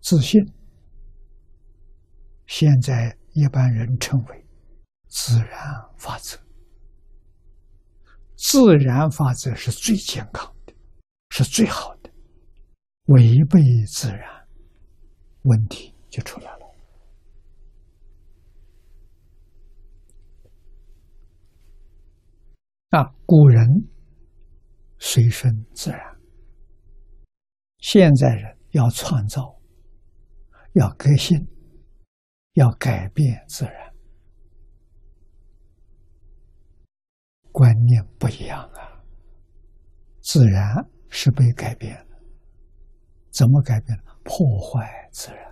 自信，现在一般人称为自然法则。自然法则是最健康的，是最好的。违背自然，问题就出来了。啊，古人随顺自然，现在人要创造，要革新，要改变自然，观念不一样啊。自然是被改变了，怎么改变？破坏自然。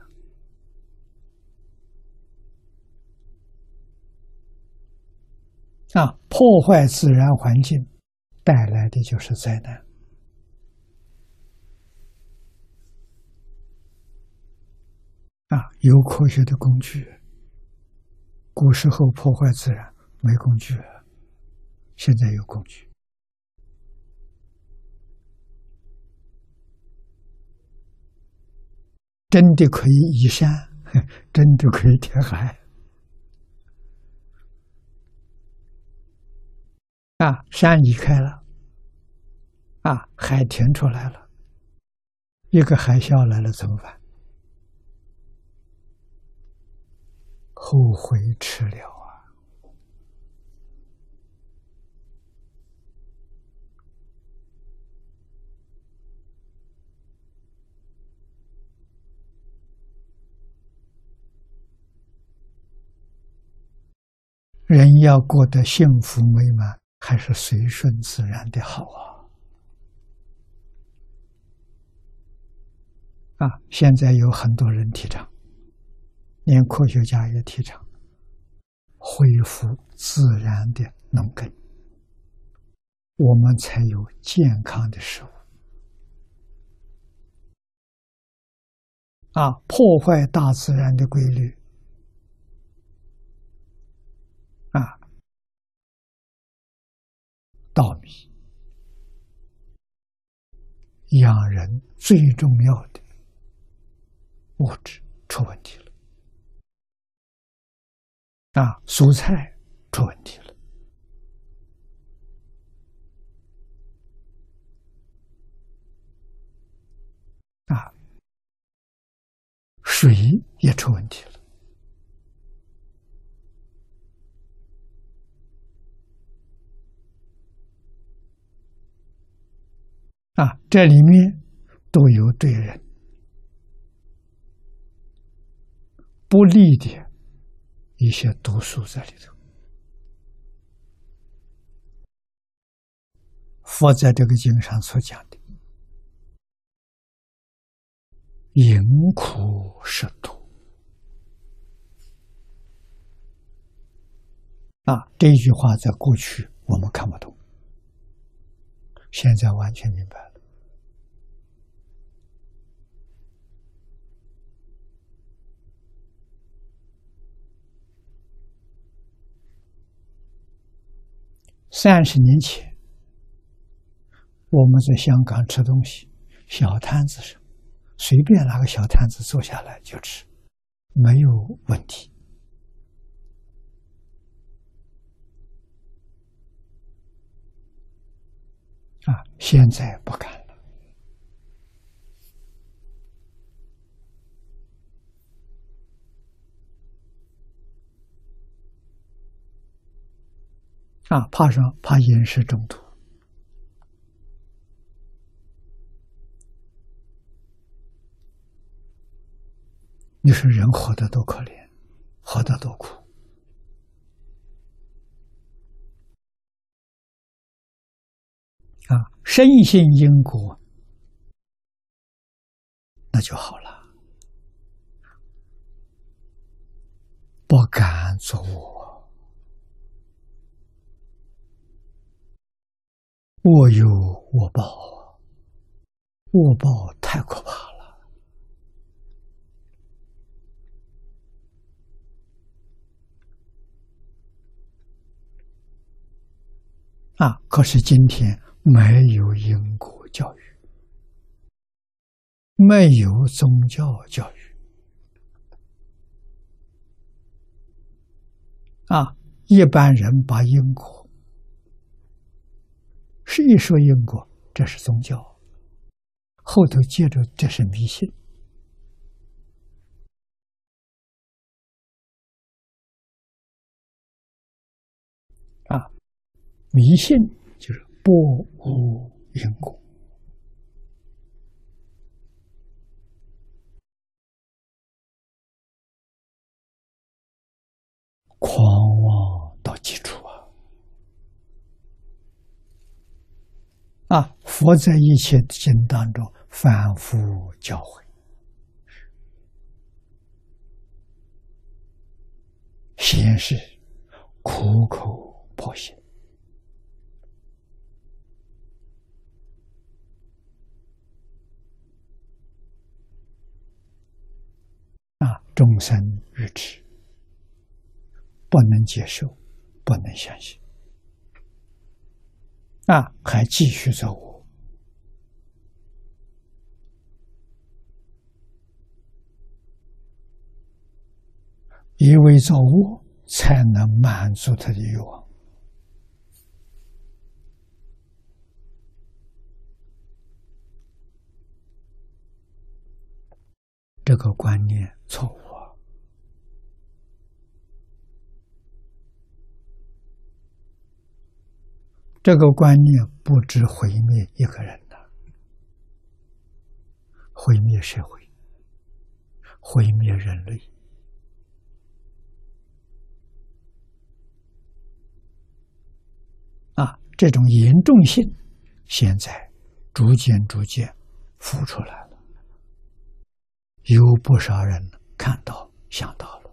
啊，破坏自然环境带来的就是灾难。啊，有科学的工具，古时候破坏自然没工具，现在有工具，真的可以移山，真的可以填海。啊，山移开了，啊，海填出来了，一个海啸来了怎么办？后悔迟了啊！人要过得幸福美满。还是随顺自然的好啊！啊，现在有很多人提倡，连科学家也提倡恢复自然的农耕，我们才有健康的食物。啊，破坏大自然的规律。啊稻米养人最重要的物质出问题了，啊，蔬菜出问题了，啊，水也出问题了。啊，这里面都有对人不利的一些毒素在里头。佛在这个经上所讲的“因苦是毒”，啊，这句话在过去我们看不懂，现在完全明白了。三十年前，我们在香港吃东西，小摊子上，随便拿个小摊子坐下来就吃，没有问题。啊，现在不敢。啊，怕什么？怕饮食中毒。你说人活得多可怜，活得多苦啊！深信因果，那就好了，不敢做恶。恶有恶报啊！恶报太可怕了。啊，可是今天没有因果教育，没有宗教教育，啊，一般人把因果。是一说因果，这是宗教，后头接着这是迷信。啊，迷信就是不无因果，狂佛在一切经当中反复教诲，先是苦口。婆心啊！众生愚痴，不能接受，不能相信啊！还继续造意味着我才能满足他的欲望。这个观念错误，这个观念不止毁灭一个人的，毁灭社会，毁灭人类。这种严重性，现在逐渐逐渐浮出来了。有不少人看到、想到了，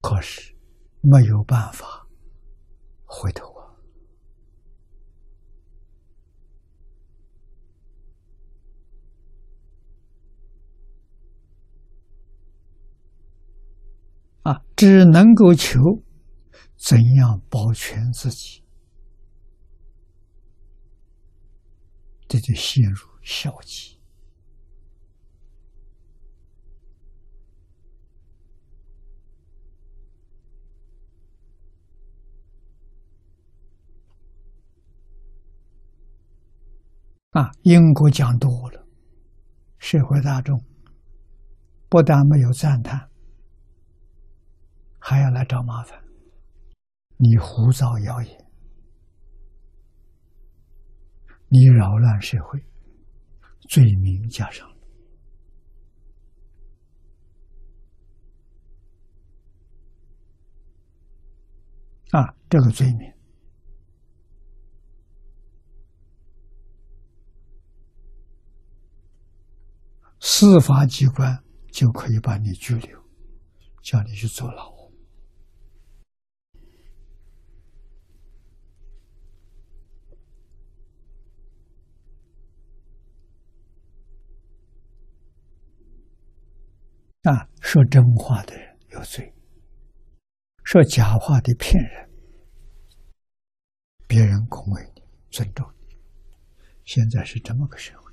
可是没有办法回头啊！只能够求怎样保全自己。这就陷入消极啊！因果讲多了，社会大众不但没有赞叹，还要来找麻烦。你胡造谣言。你扰乱社会，罪名加上啊！这个罪名，司法机关就可以把你拘留，叫你去坐牢。说真话的人有罪，说假话的骗人，别人恭维你、尊重你，现在是这么个社会。